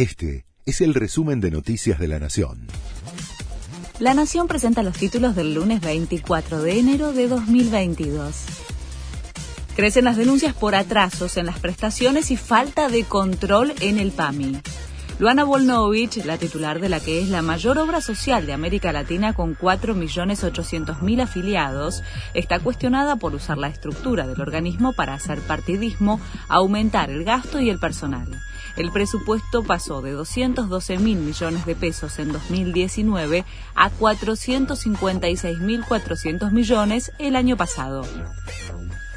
Este es el resumen de Noticias de la Nación. La Nación presenta los títulos del lunes 24 de enero de 2022. Crecen las denuncias por atrasos en las prestaciones y falta de control en el PAMI. Luana Volnovich, la titular de la que es la mayor obra social de América Latina con 4.800.000 afiliados, está cuestionada por usar la estructura del organismo para hacer partidismo, aumentar el gasto y el personal. El presupuesto pasó de 212 mil millones de pesos en 2019 a 456.400 millones el año pasado.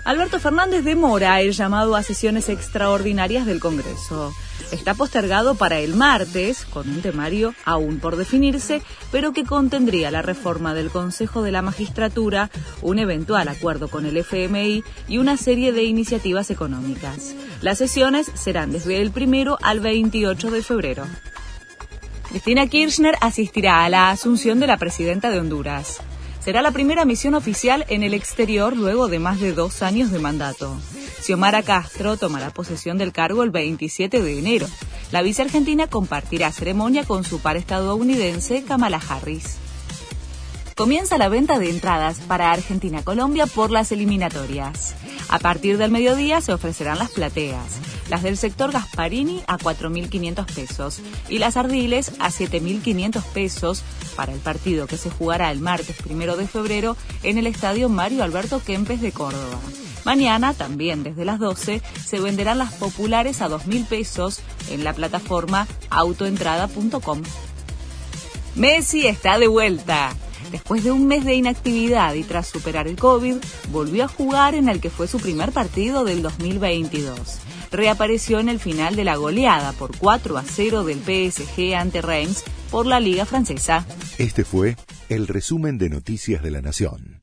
Alberto Fernández demora el llamado a sesiones extraordinarias del Congreso. Está postergado para el martes, con un temario aún por definirse, pero que contendría la reforma del Consejo de la Magistratura, un eventual acuerdo con el FMI y una serie de iniciativas económicas. Las sesiones serán desde el primero al 28 de febrero. Cristina Kirchner asistirá a la asunción de la presidenta de Honduras. Será la primera misión oficial en el exterior luego de más de dos años de mandato. Xiomara Castro tomará posesión del cargo el 27 de enero. La viceargentina compartirá ceremonia con su par estadounidense Kamala Harris. Comienza la venta de entradas para Argentina-Colombia por las eliminatorias. A partir del mediodía se ofrecerán las plateas, las del sector Gasparini a 4.500 pesos y las Ardiles a 7.500 pesos para el partido que se jugará el martes primero de febrero en el estadio Mario Alberto Kempes de Córdoba. Mañana, también desde las 12, se venderán las populares a 2.000 pesos en la plataforma autoentrada.com. Messi está de vuelta. Después de un mes de inactividad y tras superar el COVID, volvió a jugar en el que fue su primer partido del 2022. Reapareció en el final de la goleada por 4 a 0 del PSG ante Reims por la Liga Francesa. Este fue el resumen de Noticias de la Nación.